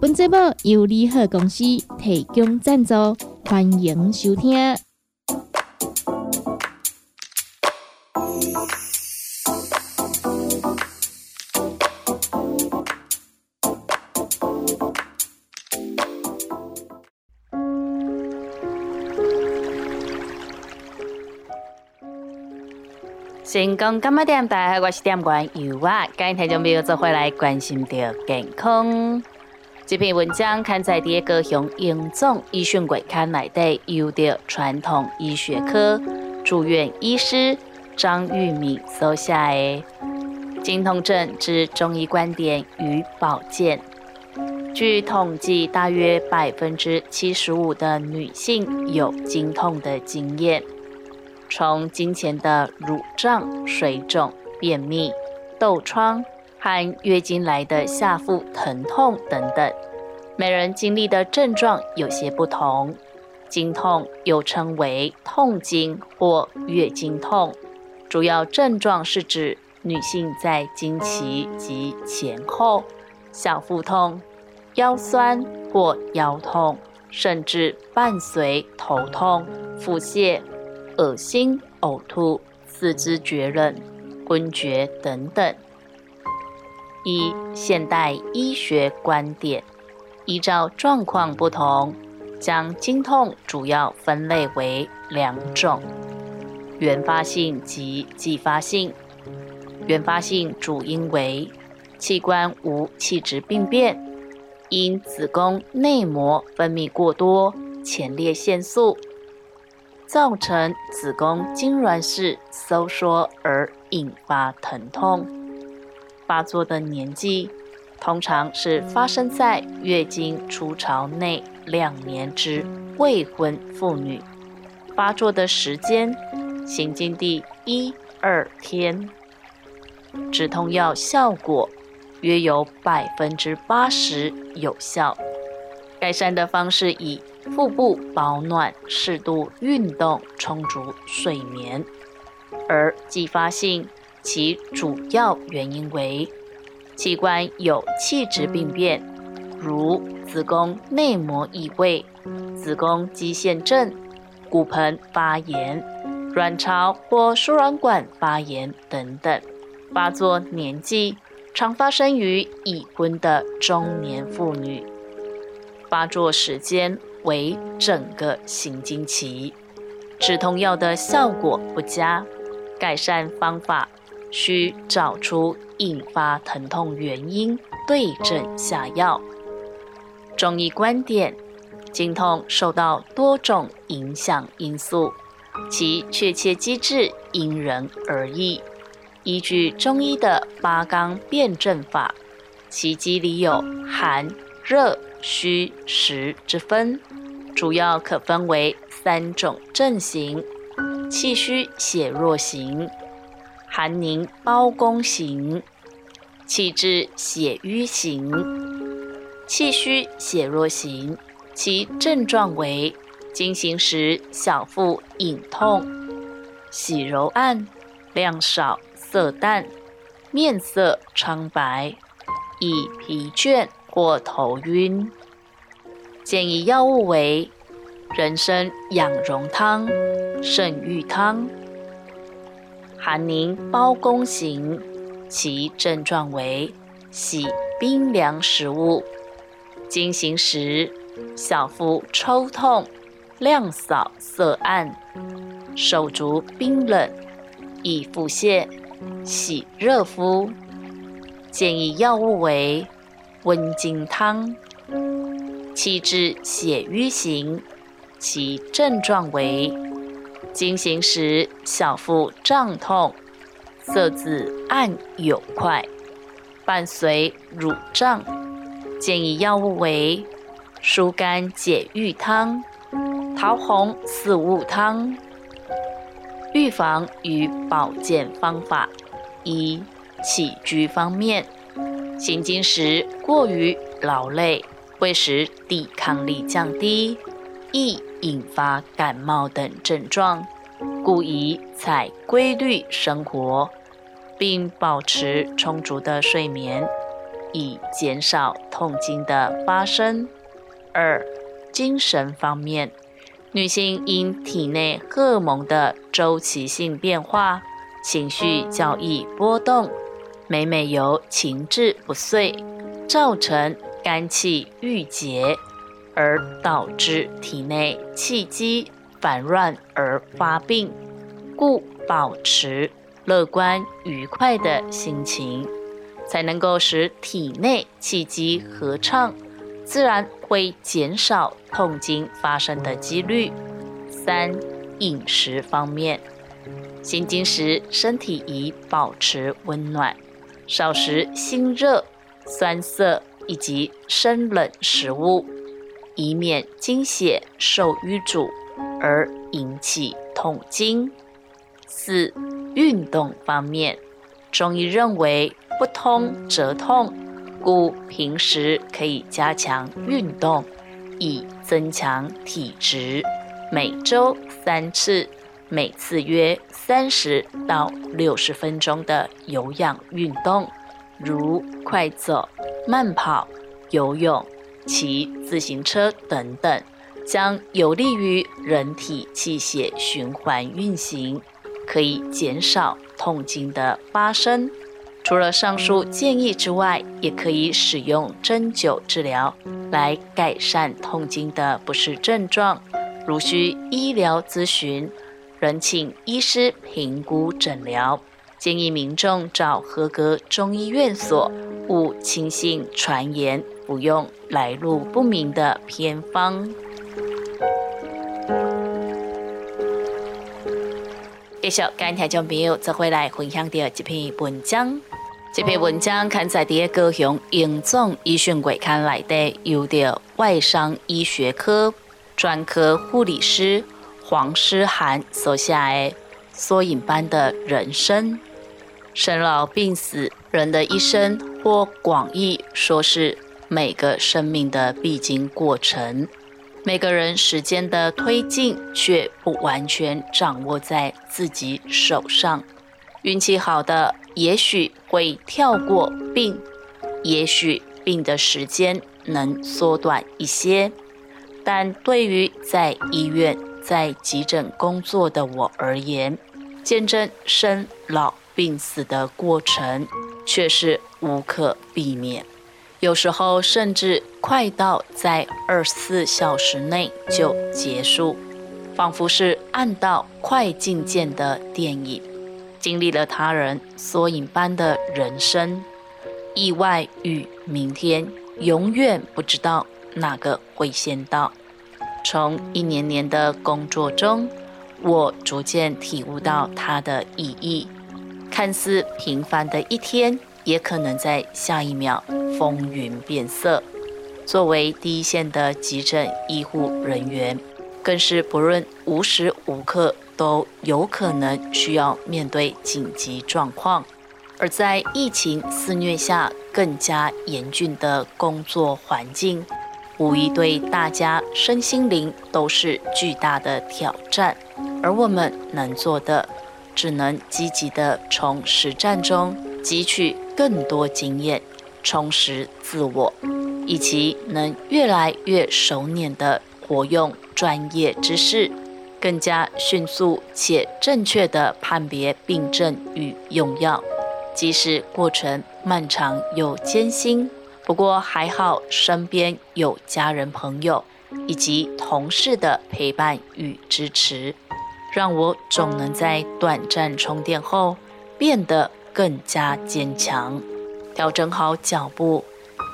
本节目由利好公司提供赞助，欢迎收听。成功干嘛点？大家好，我是店员尤啊。今天就没有做回来关心着健康。这篇文章刊在第一个向英总医学柜刊内底，由着传统医学科住院医师张玉敏所写的《经痛症之中医观点与保健》。据统计，大约百分之七十五的女性有经痛的经验。从经前的乳胀、水肿、便秘、痘疮和月经来的下腹疼痛等等，每人经历的症状有些不同。经痛又称为痛经或月经痛，主要症状是指女性在经期及前后小腹痛、腰酸或腰痛，甚至伴随头痛、腹泻。恶心、呕吐、四肢厥冷、昏厥等等。一现代医学观点，依照状况不同，将经痛主要分类为两种：原发性及继发性。原发性主因为器官无器质病变，因子宫内膜分泌过多前列腺素。造成子宫痉挛式收缩而引发疼痛，发作的年纪通常是发生在月经初潮内两年之未婚妇女，发作的时间行经第一二天，止痛药效果约有百分之八十有效，改善的方式以。腹部保暖、适度运动、充足睡眠，而继发性其主要原因为器官有器质病变，如子宫内膜异位、子宫肌腺症、骨盆发炎、卵巢或输卵管发炎等等。发作年纪常发生于已婚的中年妇女，发作时间。为整个行经期，止痛药的效果不佳，改善方法需找出引发疼痛原因，对症下药。中医观点，经痛受到多种影响因素，其确切机制因人而异。依据中医的八纲辨证法，其机理有寒、热、虚、实之分。主要可分为三种症型：气虚血弱型、寒凝包宫型、气滞血瘀型。气虚血弱型，其症状为经行时小腹隐痛、喜柔暗、量少、色淡、面色苍白、易疲倦或头晕。建议药物为人参养荣汤、圣玉汤。寒凝包宫型，其症状为喜冰凉食物，经行时小腹抽痛、量少色暗、手足冰冷、易腹泻、喜热敷。建议药物为温经汤。气滞血瘀型，其症状为经行时小腹胀痛，色紫暗有块，伴随乳胀。建议药物为疏肝解郁汤、桃红四物汤。预防与保健方法：一、起居方面，行经时过于劳累，会使抵抗力降低，易引发感冒等症状，故宜采规律生活，并保持充足的睡眠，以减少痛经的发生。二、精神方面。女性因体内荷尔蒙的周期性变化，情绪较易波动，每每有情志不遂，造成肝气郁结，而导致体内气机烦乱而发病。故保持乐观愉快的心情，才能够使体内气机和畅。自然会减少痛经发生的几率。三、饮食方面，行经时身体宜保持温暖，少食辛热、酸涩以及生冷食物，以免经血受淤阻而引起痛经。四、运动方面，中医认为不通则痛。故平时可以加强运动，以增强体质。每周三次，每次约三十到六十分钟的有氧运动，如快走、慢跑、游泳、骑自行车等等，将有利于人体气血循环运行，可以减少痛经的发生。除了上述建议之外，也可以使用针灸治疗来改善痛经的不适症状。如需医疗咨询，仍请医师评估诊疗。建议民众找合格中医院所，勿轻信传言，不用来路不明的偏方。继续，今天就朋友则会来分享的这篇文章。这篇文章刊在第高雄英总医学月刊内底，由着外伤医学科专科护理师黄诗涵所写的缩影般的人生，生老病死，人的一生或广义说是每个生命的必经过程。每个人时间的推进，却不完全掌握在自己手上。运气好的。也许会跳过病，也许病的时间能缩短一些，但对于在医院、在急诊工作的我而言，见证生老病死的过程却是无可避免，有时候甚至快到在二十四小时内就结束，仿佛是按到快进键的电影。经历了他人缩影般的人生，意外与明天，永远不知道哪个会先到。从一年年的工作中，我逐渐体悟到它的意义。看似平凡的一天，也可能在下一秒风云变色。作为第一线的急诊医护人员，更是不论无时无刻。都有可能需要面对紧急状况，而在疫情肆虐下更加严峻的工作环境，无疑对大家身心灵都是巨大的挑战。而我们能做的，只能积极的从实战中汲取更多经验，充实自我，以及能越来越熟练的活用专业知识。更加迅速且正确地判别病症与用药，即使过程漫长又艰辛，不过还好身边有家人朋友以及同事的陪伴与支持，让我总能在短暂充电后变得更加坚强，调整好脚步，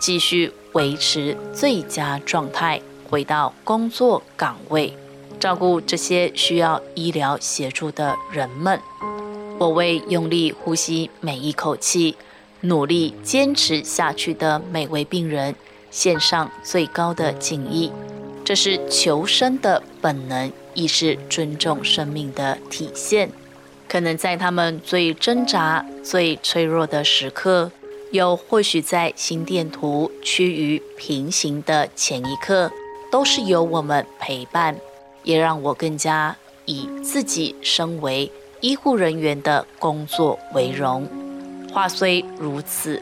继续维持最佳状态，回到工作岗位。照顾这些需要医疗协助的人们，我为用力呼吸每一口气、努力坚持下去的每位病人献上最高的敬意。这是求生的本能，亦是尊重生命的体现。可能在他们最挣扎、最脆弱的时刻，又或许在心电图趋于平行的前一刻，都是由我们陪伴，也让我更加以自己身为医护人员的工作为荣。话虽如此。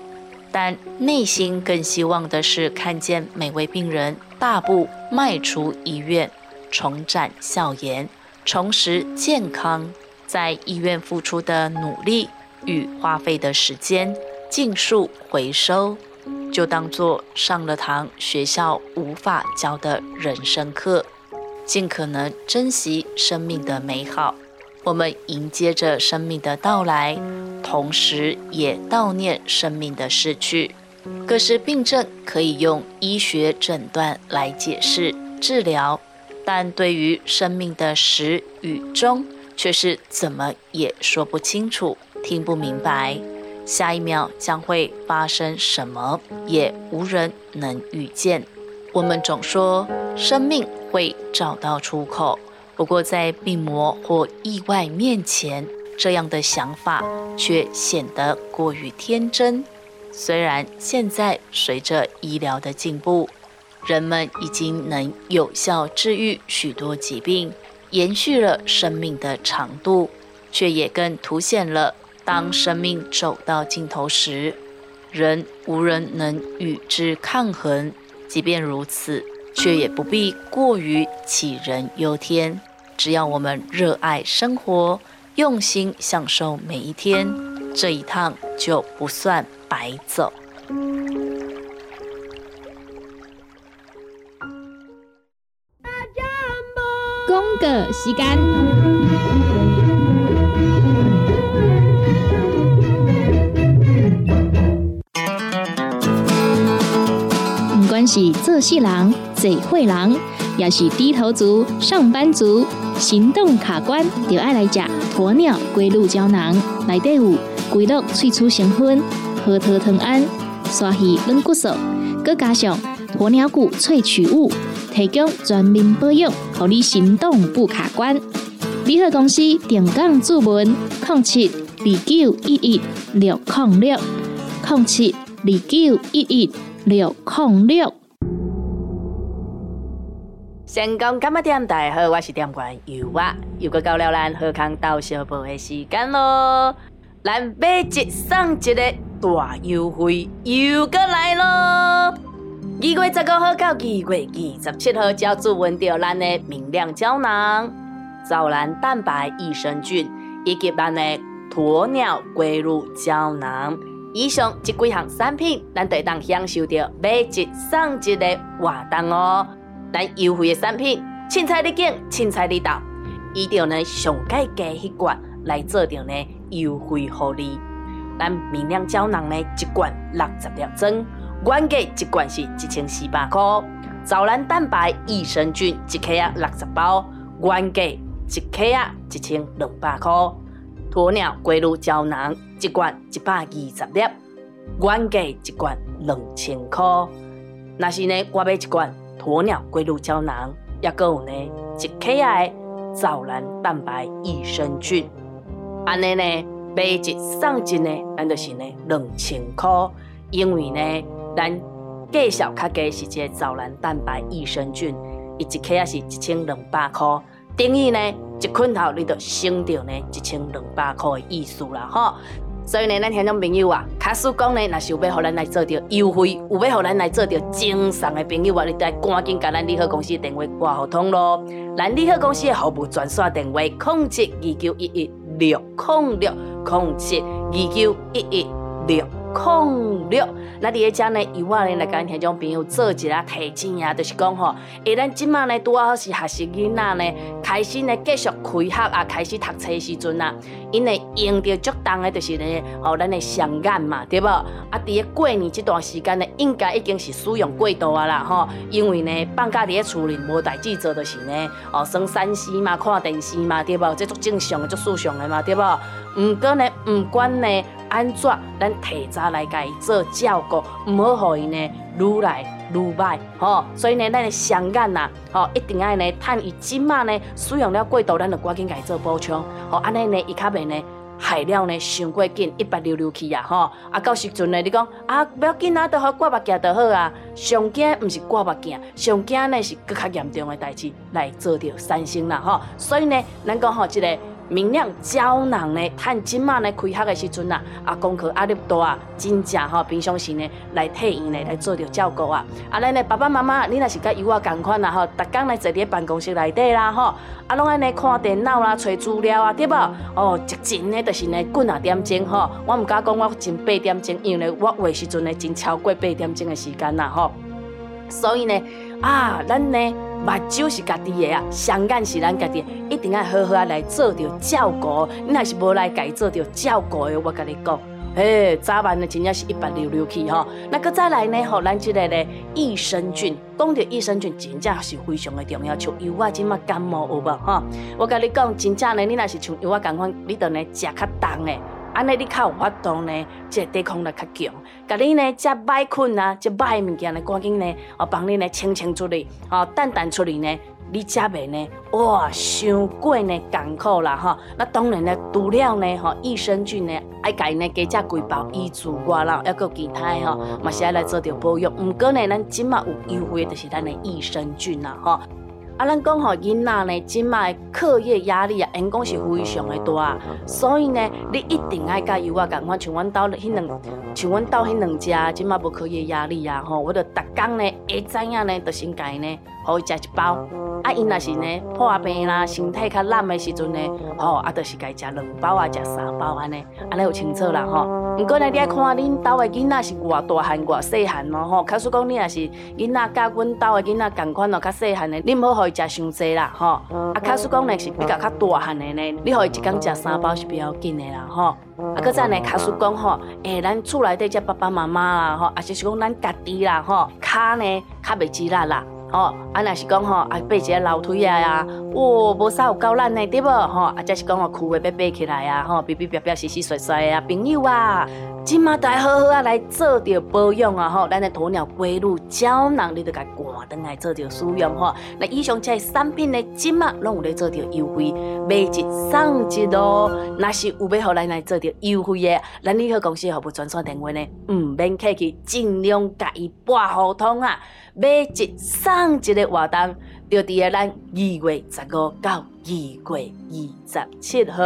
但内心更希望的是看见每位病人大步迈出医院，重展笑颜，重拾健康。在医院付出的努力与花费的时间，尽数回收，就当做上了堂学校无法教的人生课。尽可能珍惜生命的美好，我们迎接着生命的到来。同时，也悼念生命的逝去。各式病症可以用医学诊断来解释、治疗，但对于生命的始与终，却是怎么也说不清楚、听不明白。下一秒将会发生什么，也无人能预见。我们总说生命会找到出口，不过在病魔或意外面前。这样的想法却显得过于天真。虽然现在随着医疗的进步，人们已经能有效治愈许多疾病，延续了生命的长度，却也更凸显了当生命走到尽头时，人无人能与之抗衡。即便如此，却也不必过于杞人忧天。只要我们热爱生活。用心享受每一天，这一趟就不算白走。个时间，唔管是做事人、做会人，也是低头族、上班族。行动卡关，就爱来食鸵鸟龟鹿胶囊，内底有龟鹿萃取成分，核桃藤胺、刷鱼软骨素，佮加上鸵鸟骨萃取物，提供全面保养，让你行动不卡关。联合公司定岗注文：零七二九一一六零六零七二九一一六零六。成功干么店？大家好，我是店员尤娃，又过到了咱贺康到小报的时间咯。咱买一送一的大优惠又过来咯。二月十五号到二月二十七号，就注文到咱的明亮胶囊、藻蓝蛋白益生菌以及咱的鸵鸟龟乳胶囊。以上这几项产品，咱都当享受到买一送一的活动哦。咱优惠的产品，凊彩你拣，凊彩你到，一定呢上盖加一罐来做着呢优惠福利。咱明亮胶囊呢一罐六十粒装，原价一罐是一千四百块。藻蓝蛋白益生菌一克啊六十包，原价一克啊一千两百块。鸵鸟龟乳胶囊一罐一百二十粒，原价一罐两千块。那是呢，我买一罐。鸵鸟龟乳胶囊，也个有呢一克的藻蓝蛋白益生菌，安尼呢买一送一呢，咱就是呢两千块。因为呢，咱介绍较低是这藻蓝蛋白益生菌，伊一克也是一千两百块，等于呢一捆头你就省掉呢一千两百块的意思啦，吼。所以呢，咱听众朋友啊，卡叔讲呢，若是有要互咱来做着优惠，有要互咱来做着精送的朋友啊，你得赶紧甲咱利好公司电话挂互通咯。咱利好公司的服务专线电话：零七二九一一六零六零七二九一一六。空六，那伫个遮呢？以我呢来跟听众朋友做一下提醒啊，就是讲吼，诶，咱即马呢拄好是学习囡仔呢，开始呢继续开学啊，开始读册时阵啊，因为用着足重的，就是呢，哦，咱的双眼嘛，对无？啊，伫个过年这段时间呢，应该已经是使用过度啊啦，吼，因为呢，放假伫个厝里无代志做，就是呢，哦，耍三 C 嘛，看电视嘛，对无？这足正常，足正常的嘛，对无？毋过呢，毋管呢安怎，咱提早来甲伊做照顾，毋好互伊呢愈来愈歹，吼。所以呢，咱的双眼呐，吼，一定爱呢，趁伊即马呢使用了过度，咱就赶紧甲伊做补充，吼，安尼呢，伊较袂呢。害了呢，伤过紧，一百溜溜去啊！吼，啊，到时阵呢，你讲啊，不要紧啊，都好挂目镜就好啊。上惊毋是挂目镜，上惊呢是更较严重的代志来做着三星啦！吼，所以呢，咱讲吼，即个。明亮胶囊呢，趁即马呢开学的时阵啊，啊功课压力大啊，真正吼平常时呢来替伊呢来做着照顾啊。啊，咱呢爸爸妈妈，你若是甲有我共款啊吼，逐工来坐伫办公室内底啦吼，啊拢安尼看电脑啦、找资料啊，对无？哦，一真呢就是呢几啊点钟吼，我毋敢讲我真八点钟，因为我话时阵呢真超过八点钟的时间啦吼。所以呢，啊，咱呢。目睭是家己的啊，双眼是咱家己的，一定要好好啊来做着照顾。你若是无来家做着照顾的，我甲你讲，嘿，早晚呢真正是一百溜溜去吼。那个再来呢，吼，咱即个呢益生菌，讲着益生菌真正是非常的重要。像有我即马感冒有无吼？我甲你讲，真正呢，你若是像有我共款，你着呢食较重的。安尼你较有法度呢，即抵抗力较强。甲你呢，即歹困啊，即歹物件呢，赶紧呢，哦，帮你呢清清出嚟，哦，淡淡出嚟呢，你食袂呢，哇，伤过呢艰苦啦，哈。那当然呢，除了呢，吼，益生菌呢，爱家呢加只几包医助外啦，还佫其他吼，嘛是爱来做着保养。毋过呢，咱即马有优惠就是咱的益生菌啦，吼。啊，咱讲吼，囡仔呢，即卖课业压力啊，因讲是非常的大，所以呢，你一定爱甲伊我共款，像阮兜迄两，像阮兜迄两只，即卖无课业压力啊，吼，我着逐工呢，会知影呢，着先家呢，互伊食一包。啊，因若是呢破病啦，身体较烂的时阵呢，吼，啊，着是家食两包啊，食三包安尼，安尼有清楚啦，吼。毋过呢，你爱看恁兜的囡仔是偌大汉偌细汉咯，吼。假使讲你若是囡仔甲阮兜的囡仔共款咯，较细汉的，你毋好互伊食伤济啦，吼。啊，假使讲呢是比较较大汉的呢，你互伊一工食三包是比较紧的啦，吼。啊，搁再呢，假使讲吼，诶，咱厝内底只爸爸妈妈啦，吼，啊，是是讲咱家己啦，吼，骹呢较袂挤力啦。哦，啊，若是讲吼，啊，爬一个楼梯啊呀，哇，无啥有够难的，对无？吼，啊，则是讲吼，裤的要爬起来啊，吼，比比表表洗洗甩甩啊，朋友啊，今嘛都好好啊来做着保养啊，吼，咱的鸵鸟龟乳胶囊，你都甲挂登来做着使用吼。那以上这些产品呢，今嘛拢有咧做着优惠，买一送一咯。若是有要互咱来做着优惠的，咱联合公司服务专线电话呢，毋免客气，尽量甲伊拨互通啊。买一送一的活动，就伫个咱二月十五到二月二十七号，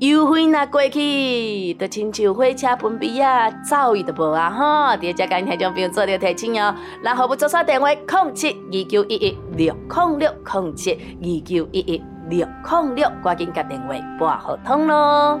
优惠那过去，就亲像火车喷鼻啊，走伊都无啊吼！伫只间听众朋友做了提醒哦，然后不做啥电话，空七二九一一六空六空七二九一一六空六，赶紧甲电话拨合通咯。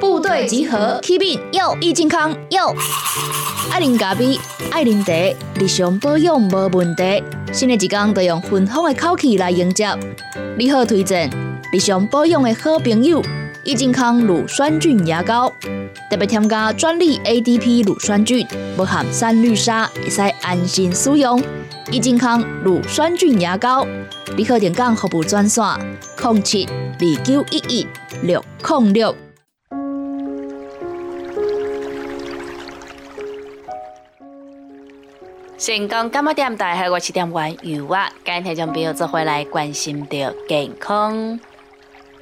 部队集合，Keep 有益健康有。爱啉咖啡，爱啉茶，日常保养无问题。新的一天都用芬芳的口气来迎接。你好，推荐日常保养的好朋友——益健康乳酸菌牙膏，特别添加专利 ADP 乳酸菌，不含三氯沙，会使安心使用。益健康乳酸菌牙膏，你好，点讲服务专线：零七二九一一六零六。成功感冒点大系我七点玩油啊，今天将朋友做回来关心着健康。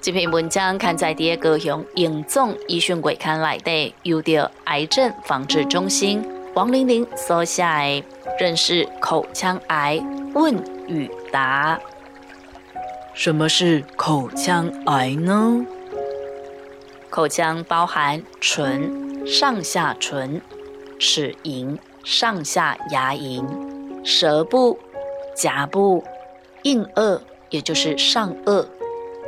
这篇文章刊在第一高雄永总医讯月刊内底，由着癌症防治中心王玲玲所写的认识口腔癌问与答。什么是口腔癌呢？口腔包含唇、上下唇、齿龈。上下牙龈、舌部、颊部、硬腭，也就是上颚，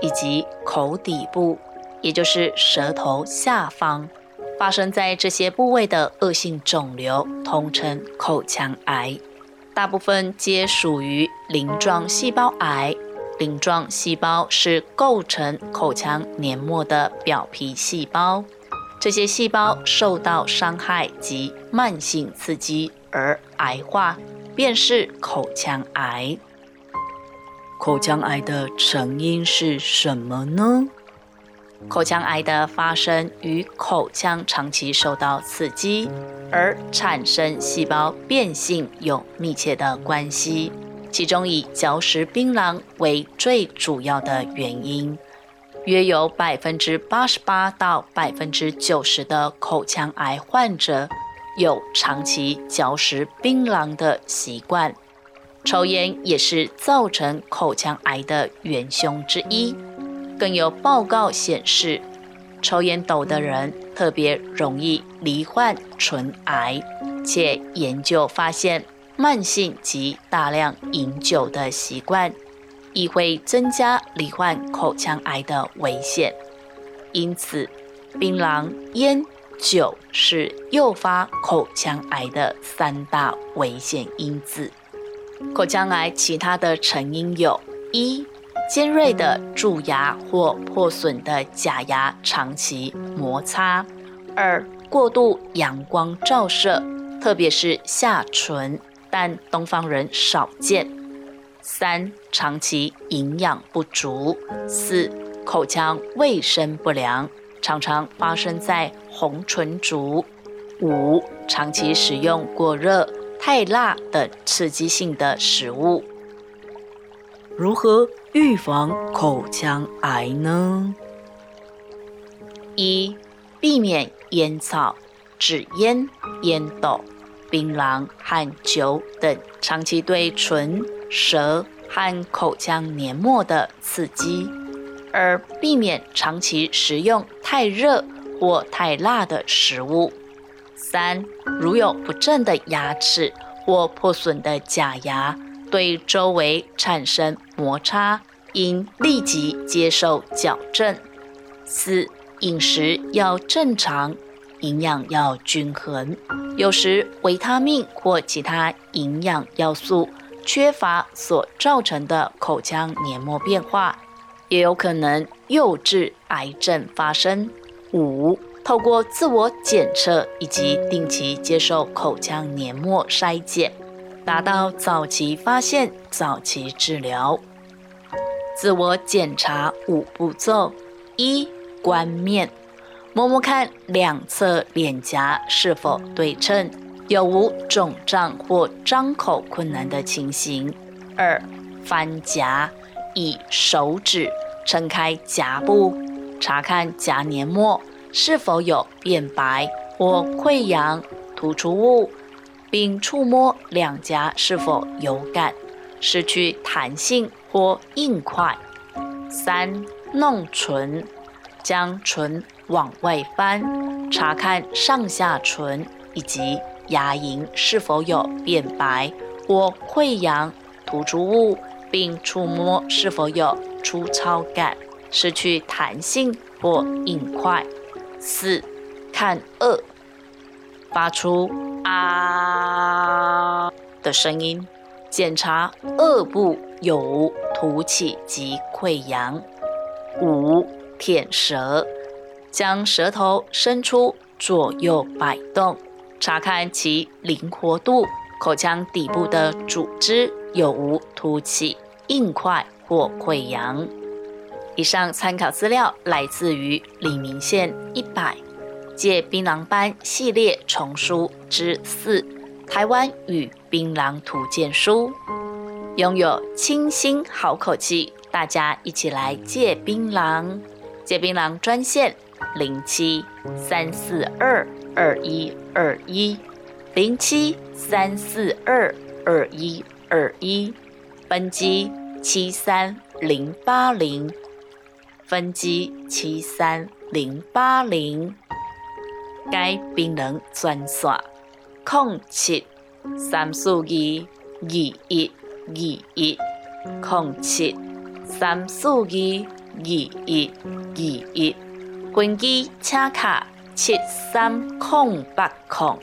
以及口底部、也就是舌头下方，发生在这些部位的恶性肿瘤，通称口腔癌。大部分皆属于鳞状细胞癌。鳞状细胞是构成口腔黏膜的表皮细胞，这些细胞受到伤害及慢性刺激而癌化，便是口腔癌。口腔癌的成因是什么呢？口腔癌的发生与口腔长期受到刺激而产生细胞变性有密切的关系，其中以嚼食槟榔为最主要的原因。约有百分之八十八到百分之九十的口腔癌患者有长期嚼食槟榔的习惯，抽烟也是造成口腔癌的元凶之一。更有报告显示，抽烟斗的人特别容易罹患唇癌，且研究发现，慢性及大量饮酒的习惯，亦会增加罹患口腔癌的危险。因此，槟榔、烟、酒是诱发口腔癌的三大危险因子。口腔癌其他的成因有：一。尖锐的蛀牙或破损的假牙长期摩擦；二、过度阳光照射，特别是下唇，但东方人少见；三、长期营养不足；四、口腔卫生不良，常常发生在红唇族；五、长期食用过热、太辣等刺激性的食物。如何预防口腔癌呢？一、避免烟草、纸烟、烟斗、槟榔和酒等长期对唇、舌和口腔黏膜的刺激；二、避免长期食用太热或太辣的食物；三、如有不正的牙齿或破损的假牙。对周围产生摩擦，应立即接受矫正。四、饮食要正常，营养要均衡。有时维他命或其他营养要素缺乏所造成的口腔黏膜变化，也有可能诱致癌症发生。五、透过自我检测以及定期接受口腔黏膜筛检。达到早期发现、早期治疗。自我检查五步骤：一、观面，摸摸看两侧脸颊是否对称，有无肿胀或张口困难的情形；二、翻颊，以手指撑开颊部，查看颊黏膜是否有变白或溃疡、突出物。并触摸两颊是否有感、失去弹性或硬块。三、弄唇，将唇往外翻，查看上下唇以及牙龈是否有变白或溃疡、突出物，并触摸是否有粗糙感、失去弹性或硬块。四、看颚，发出。啊的声音，检查颚部有无凸起及溃疡。五、舔舌，将舌头伸出，左右摆动，查看其灵活度，口腔底部的组织有无凸起、硬块或溃疡。以上参考资料来自于李明宪一百。借槟榔班系列丛书之四《台湾与槟榔图鉴书》，拥有清新好口气，大家一起来借槟榔。借槟榔专线：零七三四二二一二一零七三四二二一二一，分机七三零八零，分机七三零八零。该病人专线：零七三四二二一二一零七三四二二一二一分机请卡七三空八空，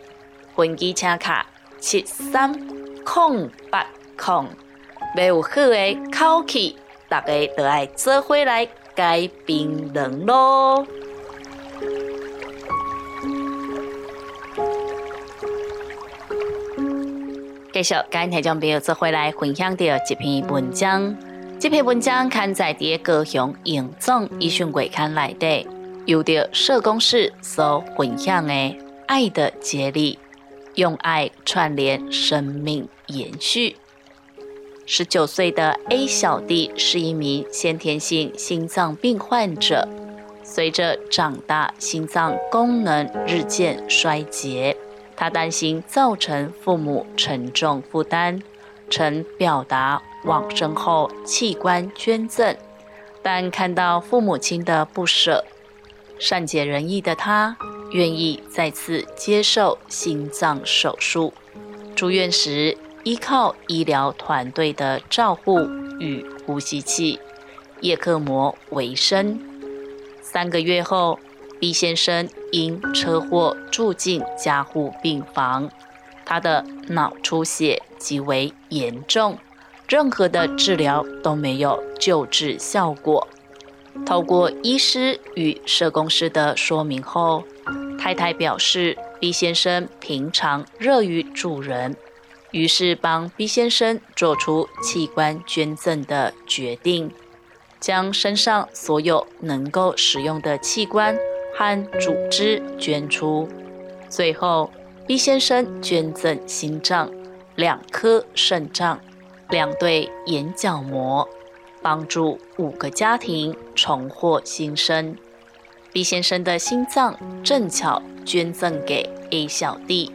分机车卡七三空八空，要有好的口气，大家都爱做回来改变人咯。继续跟听众朋友做回来分享到一篇文章，这篇文章刊在伫高雄永总医讯柜刊内底，由着社工室所分享的爱的接力，用爱串联生命延续。十九岁的 A 小弟是一名先天性心脏病患者，随着长大，心脏功能日渐衰竭。他担心造成父母沉重负担，曾表达往生后器官捐赠，但看到父母亲的不舍，善解人意的他愿意再次接受心脏手术。住院时依靠医疗团队的照护与呼吸器、叶克膜为生。三个月后。毕先生因车祸住进加护病房，他的脑出血极为严重，任何的治疗都没有救治效果。透过医师与社工师的说明后，太太表示毕先生平常乐于助人，于是帮毕先生做出器官捐赠的决定，将身上所有能够使用的器官。和组织捐出，最后毕先生捐赠心脏、两颗肾脏、两对眼角膜，帮助五个家庭重获新生。毕先生的心脏正巧捐赠给 A 小弟，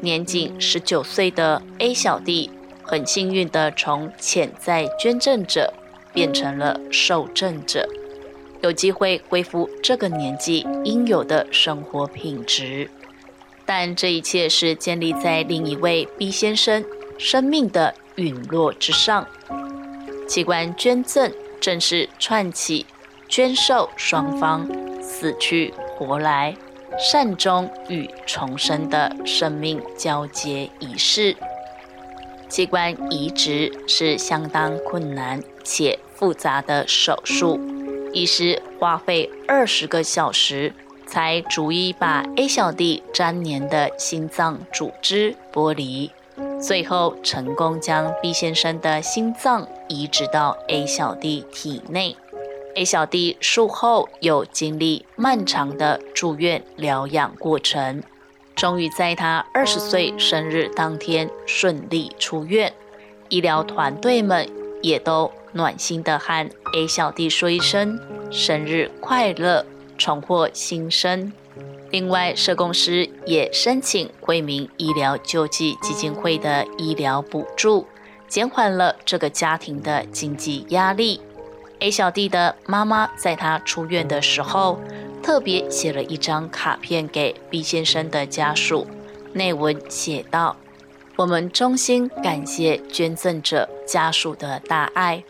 年仅十九岁的 A 小弟很幸运地从潜在捐赠者变成了受赠者。有机会恢复这个年纪应有的生活品质，但这一切是建立在另一位 B 先生生命的陨落之上。器官捐赠正是串起捐受双方死去活来、善终与重生的生命交接仪式。器官移植是相当困难且复杂的手术。医师花费二十个小时，才逐一把 A 小弟粘连的心脏组织剥离，最后成功将 B 先生的心脏移植到 A 小弟体内。A 小弟术后又经历漫长的住院疗养过程，终于在他二十岁生日当天顺利出院。医疗团队们也都。暖心的和 A 小弟说一声生日快乐，重获新生。另外，社工师也申请惠民医疗救济基金会的医疗补助，减缓了这个家庭的经济压力。A 小弟的妈妈在他出院的时候，特别写了一张卡片给 B 先生的家属，内文写道：“我们衷心感谢捐赠者家属的大爱。”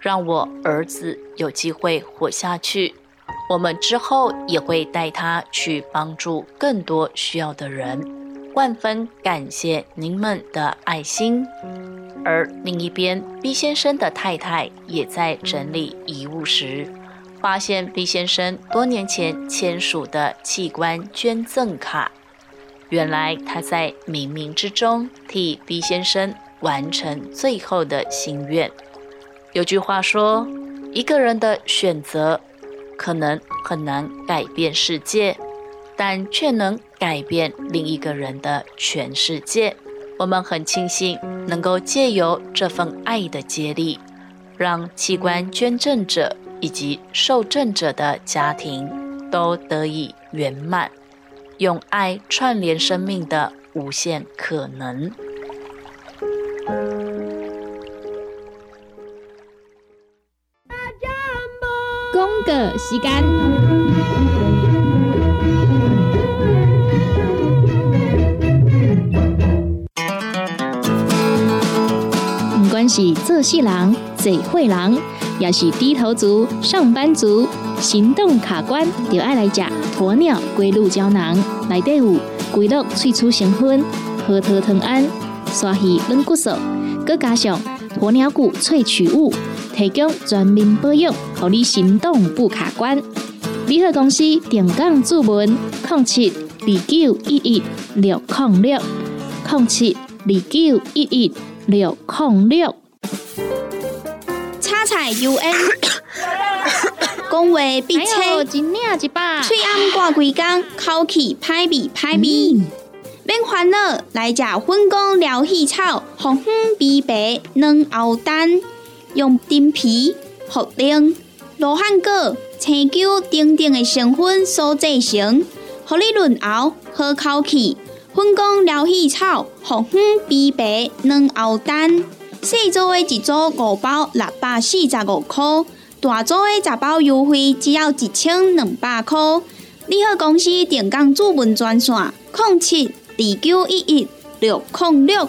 让我儿子有机会活下去，我们之后也会带他去帮助更多需要的人，万分感谢您们的爱心。而另一边，B 先生的太太也在整理遗物时，发现 B 先生多年前签署的器官捐赠卡，原来他在冥冥之中替 B 先生完成最后的心愿。有句话说，一个人的选择可能很难改变世界，但却能改变另一个人的全世界。我们很庆幸能够借由这份爱的接力，让器官捐赠者以及受赠者的家庭都得以圆满，用爱串联生命的无限可能。个时间，不管是做事人、做会人，也是低头族、上班族。行动卡关就爱来食鸵鸟龟鹿胶囊，内底有龟鹿萃取成分，核桃藤胺、刷鱼软骨素，佮加上鸵鸟骨萃取物，提供全面保养，让你行动不卡关。联合公司定岗注文：零七二九一一六零六零七二九一一六零六。叉彩 UN，讲话必哎呦，切，一领一把。喙暗挂规工，口气歹味歹味。免烦恼，来食粉公疗气草，红粉枇杷软喉丹，用丁皮、茯苓、罗汉果、青椒等等的成分所制成，互你润喉好口气。粉工疗气草，红粉枇杷软喉丹，细组的一组五包六百四十五块，大组的十包优惠只要一千两百块。你好公司电工主文专线：零七二九一一六零六。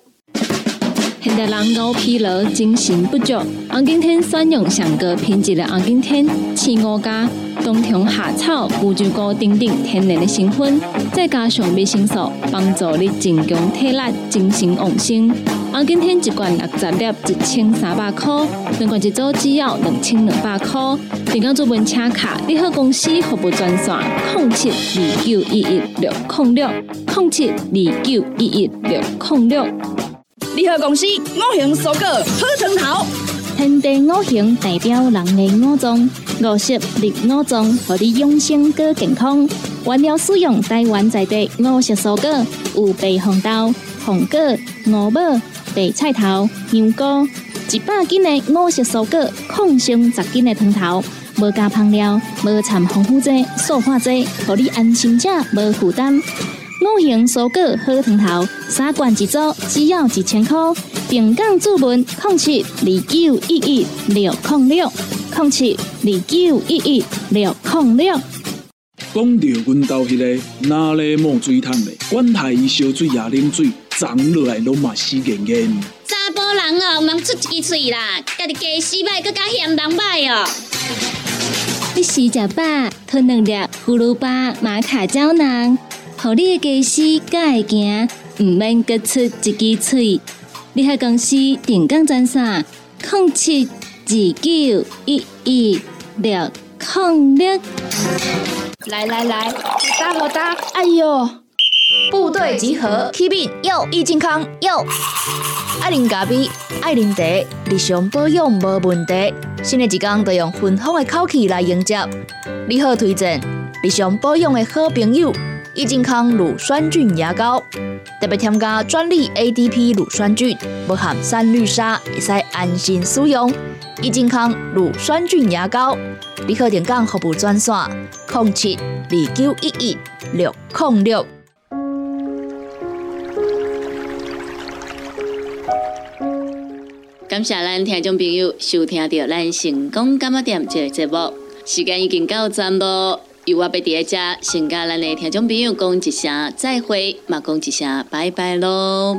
现代人熬疲劳、精神不足，红景天选用上个品质的红景天青乌加冬虫夏草、乌鸡菇等等天然的成分，再加上维生素，帮助你增强体力、精神旺盛。红景天一罐六十粒，一千三百块；两罐一组只要两千两百块。电工主文车卡，你好公司服务专线：零七二九一一六零六零七二九一一六零六。联合公司五行蔬果好汤头。天地五行代表人的五脏，五色绿五脏，互你养生更健康。原料使用台湾在地五色蔬果，有白红豆、红果、五宝、白菜头、香菇，一百斤的五色蔬果，抗性十斤的汤头。无加香料，无掺防腐剂、塑化剂，互你安心吃，无负担。五行蔬果好汤头，三罐一组，只要一千块。平港注文零七二九一一六零六零七二九一一六零六。讲到阮兜迄个哪里冒水桶的，管他伊烧水也啉水，长落来拢嘛死严严。查甫人哦，毋通出一支喙啦，家己家洗歹，更加嫌人歹哦。你食食饱，吞两粒葫芦巴玛卡胶囊，互你的家屎才会行，毋免各出一支喙。你喺公司电工专线：零七二九一一六零六。来来来，好打好打！哎呦，部队集合，Keep in 哟，易健康哟。爱啉咖啡，爱啉茶，日常保养无问题。新的一天都用芬芳的口气来迎接。你好推荐日常保养的好朋友，益健康乳酸菌牙膏，特别添加专利 ADP 乳酸菌，不含三氯沙，会使安心使用。益健康乳酸菌牙膏，你可点讲服务专线：零七二九一一六零六。感谢咱听众朋友收听到咱成功感冒店这个节目，时间已经到站咯。由我要伫咧遮，先甲咱的听众朋友讲一声再会，嘛讲一声拜拜咯。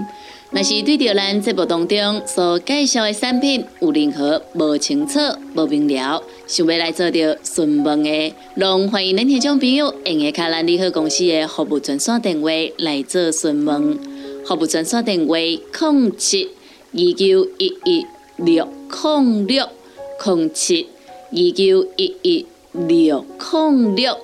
若是对着咱节目当中所介绍的产品有任何无清楚、无明了，想要来做着询问的，拢欢迎恁听众朋友用下卡咱利好公司的服务专线电话来做询问。服务专线电话：零七二九一一六零六零七二九一一六零六。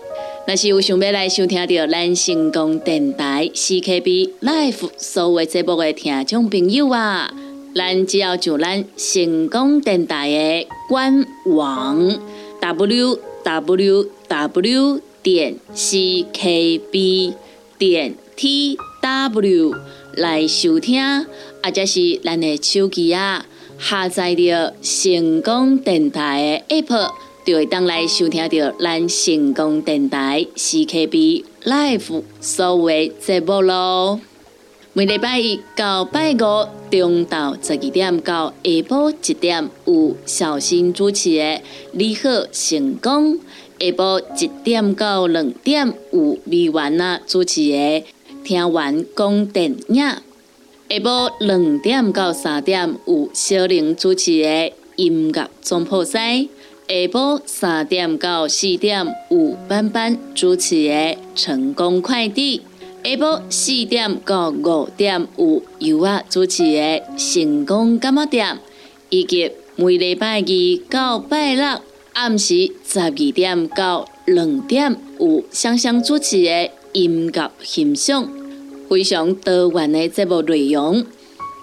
若是有想要来收听到咱成功电台 CKB Life 所有节目的听众朋友啊，咱只要上咱成功电台的官网 w w w 点 ckb 点 tw 来收听，或者是咱的手机啊下载着成功电台的 app。就会当来收听到咱成功电台 CKB Live 所有节目咯。每礼拜一到拜五中昼十二点到下晡一点有小新主持的《你好成功》，下晡一点到两点有美婉啊主持的《听完讲电影》，下晡两点到三点有小玲主持的《音乐总破西》，下晡三点到四点有班班主持的《成功快递》。下晡四点到五点有优啊主持的成功感觉店，以及每礼拜二到拜六暗时十二点到两点有香香主持的音乐欣赏，非常多元的节目内容，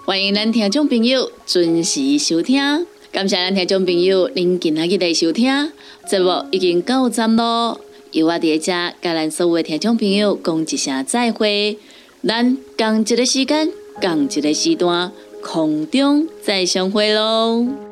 欢迎咱听众朋友准时收听。感谢听众朋友您今仔日来收听节目已经到站咯。由我伫遮，甲咱所有听众朋友讲一声再会，咱同一个时间，同一个时段，空中再相会咯。